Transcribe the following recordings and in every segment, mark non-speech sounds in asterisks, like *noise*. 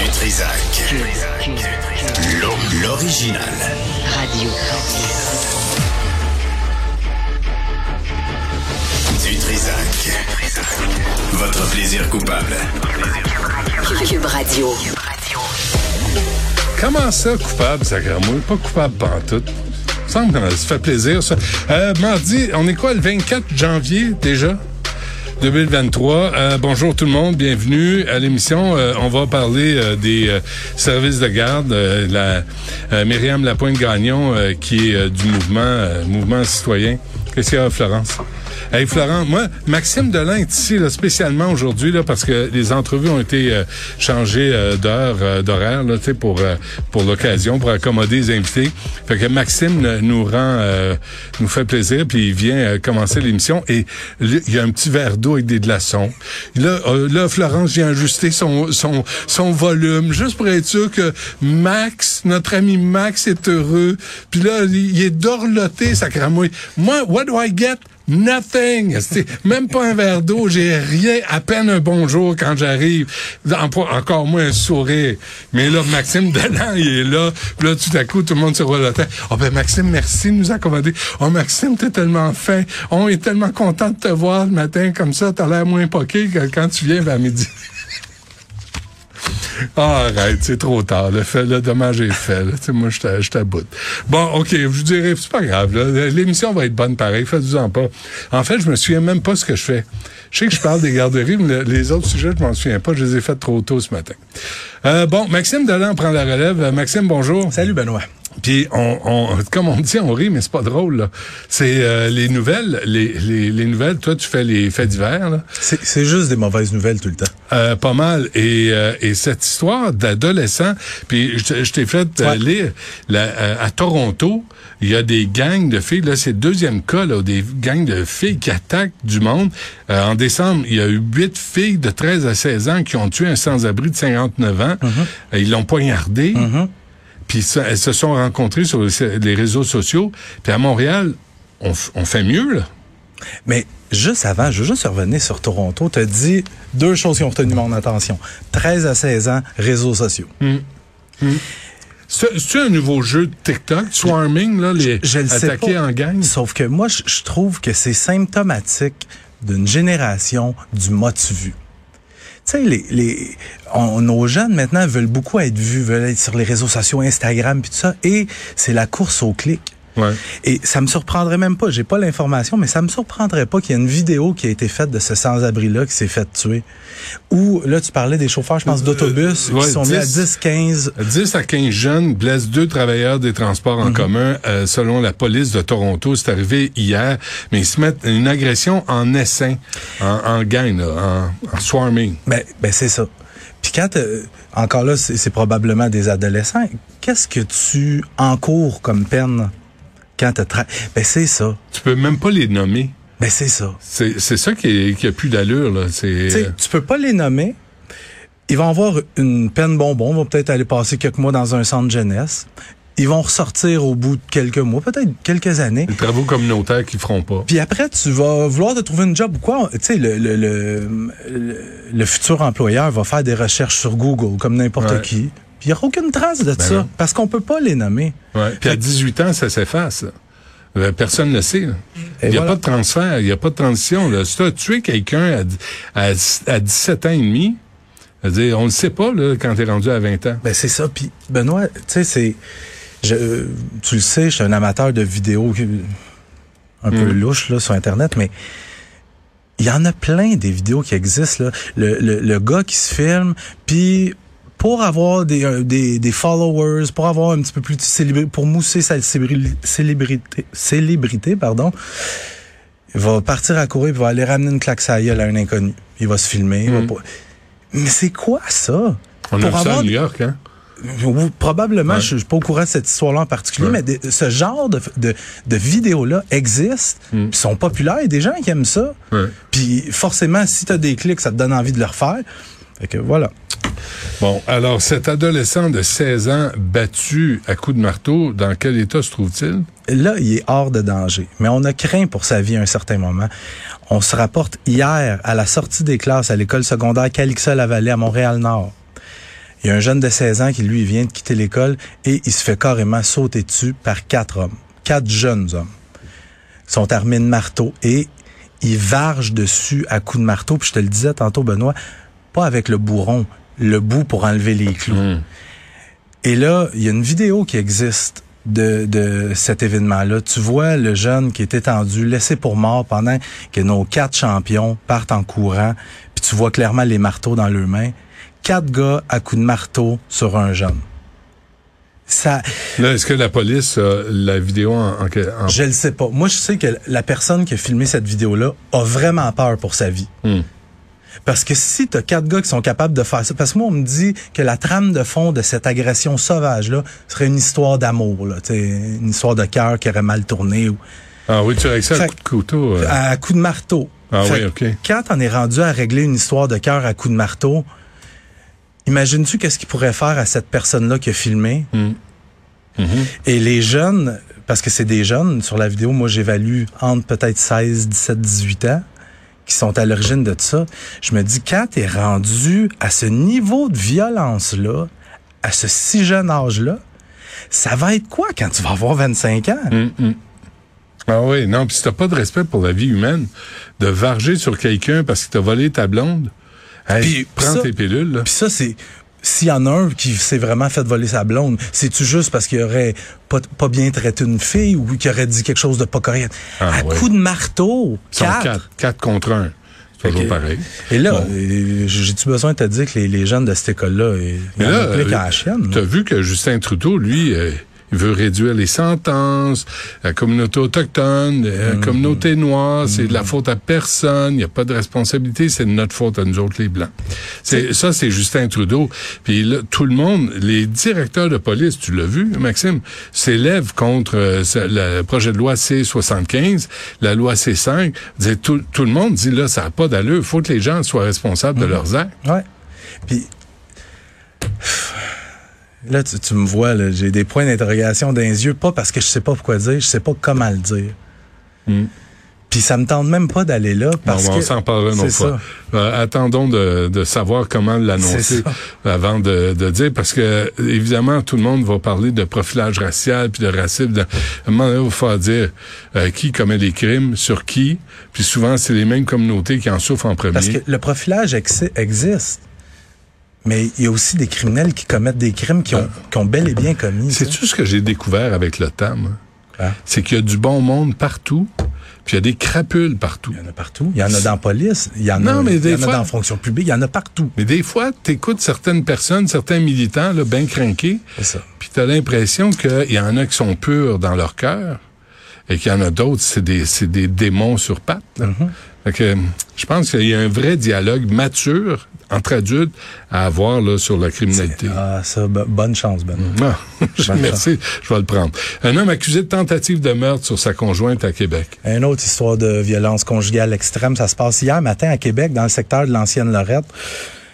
Du Trisac. L'o- L'original. Radio. Du Trisac. Votre plaisir coupable. Cube Radio. Comment ça, coupable, Sacramouille? Pas coupable pantoute. Il me semble que ça fait plaisir, ça. Euh, mardi, on est quoi, le 24 janvier, déjà? 2023. Euh, bonjour tout le monde, bienvenue à l'émission. Euh, on va parler euh, des euh, services de garde. Euh, la euh, Myriam Lapointe-Gagnon, qui est du mouvement mouvement citoyen. Qu'est-ce qu'il y a, Florence? Hey Florent, moi, Maxime Delan est ici là, spécialement aujourd'hui là parce que les entrevues ont été euh, changées euh, d'heure, euh, d'horaire là, pour euh, pour l'occasion, pour accommoder les invités. Fait que Maxime nous rend, euh, nous fait plaisir, puis il vient euh, commencer l'émission et il y a un petit verre d'eau avec des glaçons. Là, là, Florence vient ajuster son son son volume juste pour être sûr que Max, notre ami Max, est heureux. Puis là, il est dorloté, ça cramouille. Moi, what do I get? Nothing. Même pas un verre d'eau. J'ai rien. À peine un bonjour quand j'arrive. En- Encore moins un sourire. Mais là, Maxime *laughs* Delan, il est là. Puis là, tout à coup, tout le monde se roule la tête. Oh ben, Maxime, merci de nous accommoder. Oh, Maxime, t'es tellement fin. On est tellement content de te voir le matin comme ça. T'as l'air moins poqué que quand tu viens vers midi. *laughs* Ah, arrête, c'est trop tard. Le, fait, le dommage est fait. Là. Moi, je t'a- je t'aboute. Bon, OK, je vous dirais, c'est pas grave. L'émission va être bonne pareil. Faites-vous-en pas. En fait, je me souviens même pas ce que je fais. Je sais que je parle des garderies, mais le- les autres sujets, je m'en souviens pas. Je les ai faits trop tôt ce matin. Euh, bon, Maxime Delan prend la relève. Euh, Maxime, bonjour. Salut Benoît. Puis on, on, *laughs* comme on dit, on rit, mais c'est pas drôle. là. C'est euh, les nouvelles, les, les, les nouvelles. Toi, tu fais les faits divers. Là. C'est juste des mauvaises nouvelles tout le temps. Euh, pas mal. Et, euh, et cette histoire d'adolescent, puis je, je t'ai fait euh, Ouais. lire, la- euh, à Toronto, il y a des gangs de filles, là c'est le deuxième cas, là, des gangs de filles qui attaquent du monde. Euh, en décembre, il y a eu huit filles de 13 à 16 ans qui ont tué un sans-abri de 59 ans. Euh, Ils l'ont poignardé. Puis ça- elles se sont rencontrées sur les, réseaux sociaux. Puis à Montréal, on, fait mieux, là. Mais juste avant, je veux juste revenir sur Toronto. Tu as dit deux choses qui ont retenu mon attention. 13 à 16 ans, réseaux sociaux. C'est c'est un nouveau jeu de TikTok, swarming, là, les Je le sais attaquer en gang? Sauf que moi, je, je trouve que c'est symptomatique d'une génération du motu vu. Sais, les, on- nos jeunes maintenant veulent beaucoup être vus, veulent être sur les réseaux sociaux, Instagram, puis tout ça, et c'est la course au clic. Ouais. Et ça me surprendrait même pas, j'ai pas l'information, mais ça me surprendrait pas qu'il y ait une vidéo qui a été faite de ce sans-abri-là qui s'est fait tuer. Ou, là, tu parlais des chauffeurs, je pense, d'autobus, Euh, ouais, qui sont mis à 10. 10, 15. 10 à 15 jeunes blessent deux travailleurs des transports en commun, euh, selon la police de Toronto. C'est arrivé hier, mais ils se mettent une agression en essaim, en, en gang, là, en, en swarming. Ben, ben c'est ça. Puis quand, euh, encore là, c'est probablement des adolescents, qu'est-ce que tu encours comme peine? Quand tra... Ben, c'est ça. Tu peux même pas les nommer. Ben, c'est ça. C'est c'est ça qui, est, qui a plus d'allure, là. C'est Tu peux pas les nommer. Ils vont avoir une peine bonbon, ils vont peut-être aller passer quelques mois dans un centre jeunesse. Ils vont ressortir au bout de quelques mois, peut-être quelques années. les travaux communautaires qu'ils feront pas. Puis après, tu vas vouloir te trouver une job ou quoi. Tu sais, le, le, le, le, le futur employeur va faire des recherches sur Google, comme n'importe Ouais. qui. Puis il n'y aura aucune trace de ça, non. parce qu'on peut pas les nommer. Ouais. Puis à 18 ans, ça s'efface. Euh, Personne ne le sait. Il n'y a voilà. pas de transfert, il n'y a pas de transition. Là. Si tu as tué quelqu'un à, à, à 17 ans et demi, on ne le sait pas là, quand tu es rendu à 20 ans. Ben c'est ça. Puis Benoît, tu sais, c'est, je, tu le sais, je suis un amateur de vidéos qui- un peu Mm. louches là sur Internet, mais il y en a plein des vidéos qui existent là. Le, le, le gars qui se filme, puis pour avoir des, euh, des, des followers, pour avoir un petit peu plus de célébrité, pour mousser sa célébri- célébrité, célébrité, pardon, il va partir à courir, il va aller ramener une claque à à un inconnu. Il va se filmer. il va Mm. pas- Mais c'est quoi ça? On a Pour vu ça avoir à New York, hein? probablement, Ouais. je, je suis pas au courant de cette histoire-là en particulier, Ouais. mais de- ce genre de, de, de vidéos-là existent, Mm. sont populaires. Il y a des gens qui aiment ça. Puis forcément, si tu as des clics, ça te donne envie de le refaire. Fait que voilà. Bon, alors cet adolescent de 16 ans battu à coups de marteau, dans quel état se trouve-t-il? Là, il est hors de danger. Mais on a craint pour sa vie à un certain moment. On se rapporte hier à la sortie des classes à l'école secondaire Calixa-la-Vallée à Montréal-Nord. Il y a un jeune de 16 ans qui, lui, vient de quitter l'école et il se fait carrément sauter dessus par quatre hommes. Quatre jeunes hommes. Ils sont armés de marteaux et ils vargent dessus à coups de marteau. Puis je te le disais tantôt, Benoît, pas avec le bourron, le bout pour enlever les clous. Hum. Et là, il y a une vidéo qui existe de, de cet événement-là. Tu vois le jeune qui est étendu, laissé pour mort pendant que nos quatre champions partent en courant. Puis tu vois clairement les marteaux dans leurs mains. Quatre gars à coups de marteau sur un jeune. Ça, Là, est-ce que la police a la vidéo en, en, en- je le sais pas. Moi, je sais que la personne qui a filmé cette vidéo-là a vraiment peur pour sa vie. Hum. Parce que si t'as quatre gars qui sont capables de faire ça, parce que moi on me dit que la trame de fond de cette agression sauvage là serait une histoire d'amour, là, une histoire de cœur qui aurait mal tourné ou Ah oui, tu as ça à coup de couteau. euh. à coup de marteau. Ah Fait oui, OK. Quand on est rendu à régler une histoire de cœur à coup de marteau, imagines-tu qu'est-ce qu'il pourrait faire à cette personne-là qui a filmé? Hum. Mhm. Et les jeunes, parce que c'est des jeunes sur la vidéo, moi j'évalue entre peut-être 16, 17, 18 ans qui sont à l'origine de tout ça. Je me dis, quand t'es rendu à ce niveau de violence-là, à ce si jeune âge-là, ça va être quoi quand tu vas avoir 25 ans? Hum, hum. Ah oui, non, puis si t'as pas de respect pour la vie humaine, de varger sur quelqu'un parce qu'il t'a volé ta blonde, hey, prends ça- tes pilules. Puis ça, c'est... S'il y en a un qui s'est vraiment fait voler sa blonde, c'est-tu juste parce qu'il aurait pas, pas bien traité une fille ou qu'il aurait dit quelque chose de pas correct? Ah, à ouais. coup de marteau, quatre. quatre. Quatre contre un. C'est toujours pareil. Et là, Bon. euh, j'ai-tu besoin de te dire que les, les jeunes de cette école-là, ils là, euh, à la chienne? T'as vu que Justin Trudeau, lui, euh, il veut réduire les sentences, la communauté autochtone, la Mm. communauté noire, c'est de la faute à personne, il n'y a pas de responsabilité, c'est de notre faute à nous autres les Blancs. C'est Ça, c'est Justin Trudeau. Puis là, tout le monde, les directeurs de police, tu l'as vu, Maxime, s'élèvent contre euh, le projet de loi C-75, la loi C-5. Disait, Tout, tout le monde dit, là, ça n'a pas d'allure, il faut que les gens soient responsables de leurs actes. Ouais. Puis là, tu, tu me vois, là, j'ai des points d'interrogation dans les yeux, pas parce que je sais pas pourquoi dire, je sais pas comment le dire. Mm. Puis ça me tente même pas d'aller là parce Bon, que on s'en parlera une autre fois. Euh, attendons de, de savoir comment l'annoncer avant de, de dire, parce que évidemment tout le monde va parler de profilage racial puis de racisme. À un moment donné, il va falloir dire euh, qui commet les crimes, sur qui. Puis souvent c'est les mêmes communautés qui en souffrent en premier. Parce que le profilage exi- existe. Mais il y a aussi des criminels qui commettent des crimes qui ont, qui ont bel et bien commis. C'est tout ce que j'ai découvert avec le temps. moi? Quoi? C'est qu'il y a du bon monde partout, puis il y a des crapules partout. Il y en a partout. Il y en a dans la police. Il y en Non, a, mais il des y en a dans la fonction publique. Il y en a partout. Mais des fois, tu écoutes certaines personnes, certains militants, là, bien crinqués, C'est ça. Puis t'as l'impression qu'il y en a qui sont purs dans leur cœur et qu'il y en a d'autres, c'est des, c'est des démons sur pattes. là. Fait que, je pense qu'il y a un vrai dialogue mature entre adultes à avoir là, sur la criminalité. Ah, ça, bo- bonne chance, Ben. Ah, *laughs* je- merci, je vais le prendre. Un homme accusé de tentative de meurtre sur sa conjointe à Québec. Une autre histoire de violence conjugale extrême, ça se passe hier matin à Québec, dans le secteur de l'ancienne Lorette.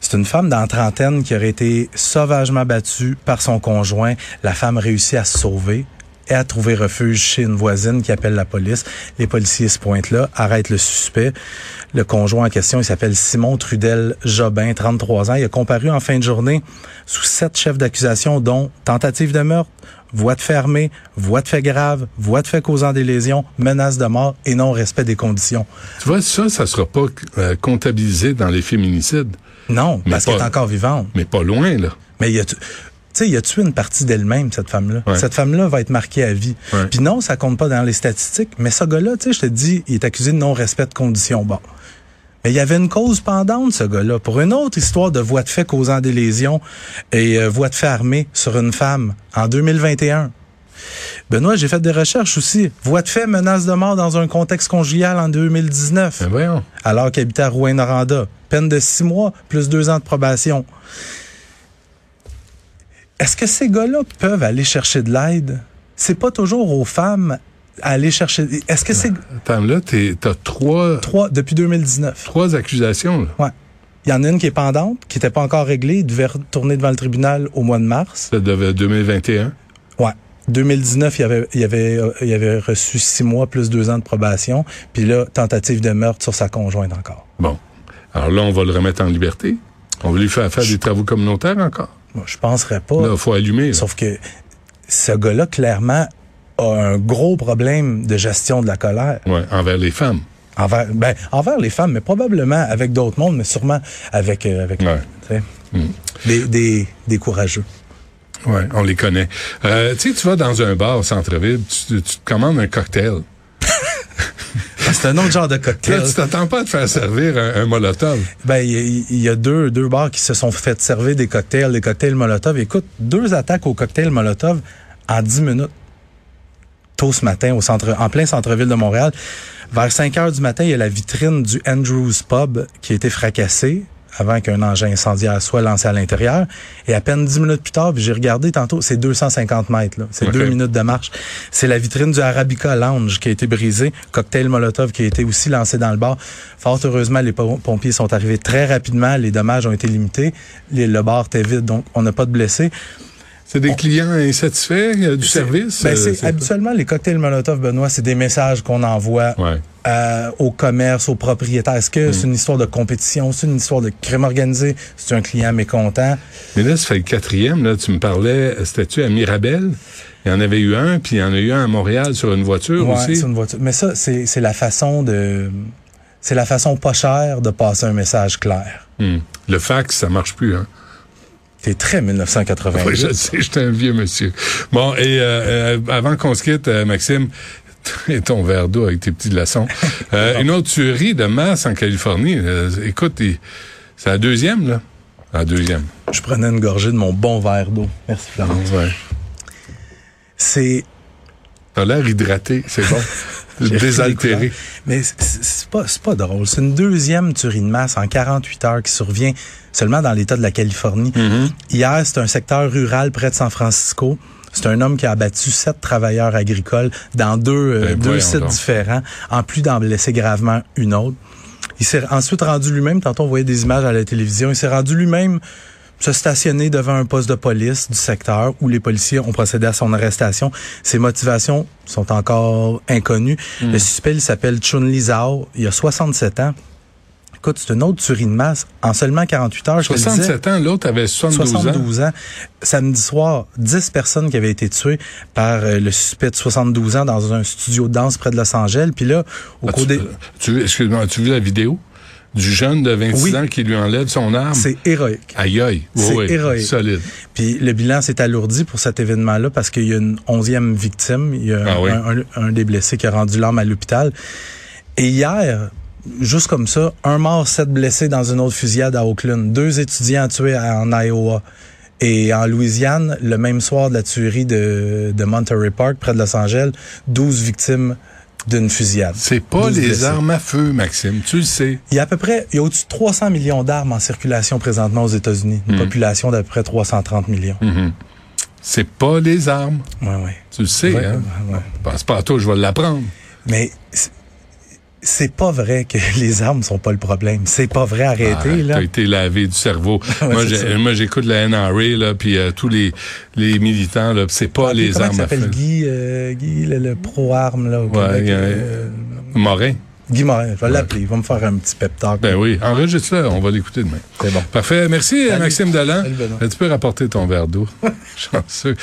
C'est une femme dans la trentaine qui aurait été sauvagement battue par son conjoint. La femme réussit à se sauver à trouver refuge chez une voisine qui appelle la police. Les policiers se pointent là, arrêtent le suspect. Le conjoint en question, il s'appelle Simon Trudel Jobin, 33 ans. Il a comparu en fin de journée sous sept chefs d'accusation, dont tentative de meurtre, voie de fermée, voie de fait grave, voie de fait causant des lésions, menace de mort et non-respect des conditions. Tu vois, ça, ça sera pas euh, comptabilisé dans les féminicides, Non, Mais parce qu'elle est encore vivante. mais pas loin, là. Mais il y a, sais, il a tué une partie d'elle-même, cette femme-là? Ouais. Cette femme-là va être marquée à vie. Ouais. Puis non, ça compte pas dans les statistiques, mais ce gars-là, tu sais, je te dis, il est accusé de non-respect de conditions. Bon. Mais il y avait une cause pendante, ce gars-là, pour une autre histoire de voie de fait causant des lésions et euh, voie de fait armée sur une femme en 2021. Benoît, j'ai fait des recherches aussi. Voie de fait, menace de mort dans un contexte conjugal en 2019 Ben voyons. alors qu'il habitait à Rouen-Noranda. Peine de six mois plus deux ans de probation. Est-ce que ces gars-là peuvent aller chercher de l'aide? C'est pas toujours aux femmes à aller chercher. Est-ce que c'est Attends, là, t'as trois, trois depuis 2019? trois accusations, là. Ouais. Il y en a une qui est pendante, qui n'était pas encore réglée. Il devait retourner devant le tribunal au mois de mars. Ça de 2021. Ouais. 2019, il avait, il avait, euh, il avait reçu six mois plus deux ans de probation. Puis là, tentative de meurtre sur sa conjointe encore. Bon. Alors là, on va le remettre en liberté. On va lui faire faire des travaux communautaires encore. Moi, je penserais pas. Là, faut allumer. là. Sauf que ce gars-là, clairement, a un gros problème de gestion de la colère. Ouais, envers les femmes. Envers, ben, envers les femmes, mais probablement avec d'autres mondes, mais sûrement avec, euh, avec Ouais. sais, des, des, des courageux. Ouais, on les connaît. Euh, tu sais, tu vas dans un bar au centre-ville, tu, tu te commandes un cocktail. C'est un autre genre de Là, cocktail. tu t'attends pas à te faire servir un, un molotov? Ben, il y, il y a deux, deux bars qui se sont fait servir des cocktails, des cocktails Molotov. Écoute, deux attaques au cocktail Molotov en 10 minutes. Tôt ce matin, au centre, en plein centre-ville de Montréal. Vers 5 heures du matin, il y a la vitrine du Andrews Pub qui a été fracassée avant qu'un engin incendiaire soit lancé à l'intérieur. Et à peine 10 minutes plus tard, j'ai regardé tantôt, c'est 250 mètres. C'est deux minutes de marche. C'est la vitrine du Arabica Lounge qui a été brisée. Cocktail Molotov qui a été aussi lancé dans le bar. Fort heureusement, les pom- pompiers sont arrivés très rapidement. Les dommages ont été limités. Les- le bar était vide, donc on n'a pas de blessés. C'est des clients insatisfaits euh, du service? Ben, euh, c'est habituellement les cocktails Molotov, Benoît, c'est des messages qu'on envoie? Ouais. euh, au commerce, aux propriétaires. Est-ce Mm. que c'est une histoire de compétition, c'est une histoire de crime organisé, c'est un client mécontent? Mais là, ça fait le quatrième. Là, tu me parlais, c'était-tu à Mirabel? Il y en avait eu un, puis il y en a eu un à Montréal sur une voiture Ouais, aussi. c'est une voiture. Mais ça, c'est c'est la façon de, c'est la façon pas chère de passer un message clair. Hmm. Le fax, ça marche plus. Hein? C'est très 1988. Oui, je sais, j'étais un vieux monsieur. Bon, et euh, euh, avant qu'on se quitte, euh, Maxime, *laughs* et ton verre d'eau avec tes petits glaçons. *laughs* Euh, une autre tuerie de masse en Californie. Euh, écoute, c'est la deuxième, là? La deuxième. Je prenais une gorgée de mon bon verre d'eau. Merci Florence. Ouais. C'est T'as l'air hydraté, c'est bon. *laughs* Désaltéré. Mais c'est- pas, c'est pas drôle. C'est une deuxième tuerie de masse en 48 heures qui survient seulement dans l'État de la Californie. Mm-hmm. Hier, c'est un secteur rural près de San Francisco. C'est un homme qui a abattu sept travailleurs agricoles dans deux, euh, Ben, deux sites donc. différents, en plus d'en blesser gravement une autre. Il s'est ensuite rendu lui-même, tantôt on voyait des images à la télévision, il s'est rendu lui-même se stationner devant un poste de police du secteur où les policiers ont procédé à son arrestation. Ses motivations sont encore inconnues. Hmm. Le suspect, il s'appelle Chun Li Zhao. Il a 67 ans. Écoute, c'est une autre tuerie de masse. En seulement 48 heures, je te le disais. 67 ans, l'autre avait 72, ans. 72 ans. Samedi soir, 10 personnes qui avaient été tuées par euh, le suspect de 72 ans dans un studio de danse près de Los Angeles. Puis là, au Ah, cours tu, des... euh, tu, excuse-moi, as-tu vu la vidéo? Du jeune de 26 Oui. ans qui lui enlève son arme? C'est héroïque. Aïe aïe. Oui, C'est oui, héroïque. Solide. Puis le bilan s'est alourdi pour cet événement-là parce qu'il y a une onzième victime. Il y a Ah oui. un, un- un des blessés qui a rendu l'arme à l'hôpital. Et hier, juste comme ça, un mort, sept blessés dans une autre fusillade à Oakland. Deux étudiants tués en Iowa. Et en Louisiane, le même soir de la tuerie de, de Monterey Park, près de Los Angeles, 12 victimes d'une fusillade. C'est pas 12 les blessés. armes à feu, Maxime. Tu le sais. Il y a à peu près, il y a au-dessus de 300 millions d'armes en circulation présentement aux États-Unis. Une population d'à peu près 330 millions. C'est pas les armes. Ouais, ouais. Tu le sais, Ouais, hein? ouais. Pense pas à toi, je vais l'apprendre. Mais c'est- pas vrai que *laughs* les armes sont pas le problème. C'est pas vrai. Arrêtez, Arrête, là. T'as été lavé du cerveau. *laughs* Ouais, moi, j'écoute la NRA, là, puis euh, tous les, les militants, là, c'est pas les Comment il armes à s'appelle? Guy, euh, Guy, le, le pro-arme, là, au Ouais, Québec. a- euh, Morin. Guy Morin, je vais l'appeler. Il va me faire un petit pep talk. Ben oui, enregistre-le, on va l'écouter demain. C'est bon. Parfait. Merci, Salut. Maxime Delan. Salut. Tu peux rapporter ton verre d'eau? *laughs* Chanceux.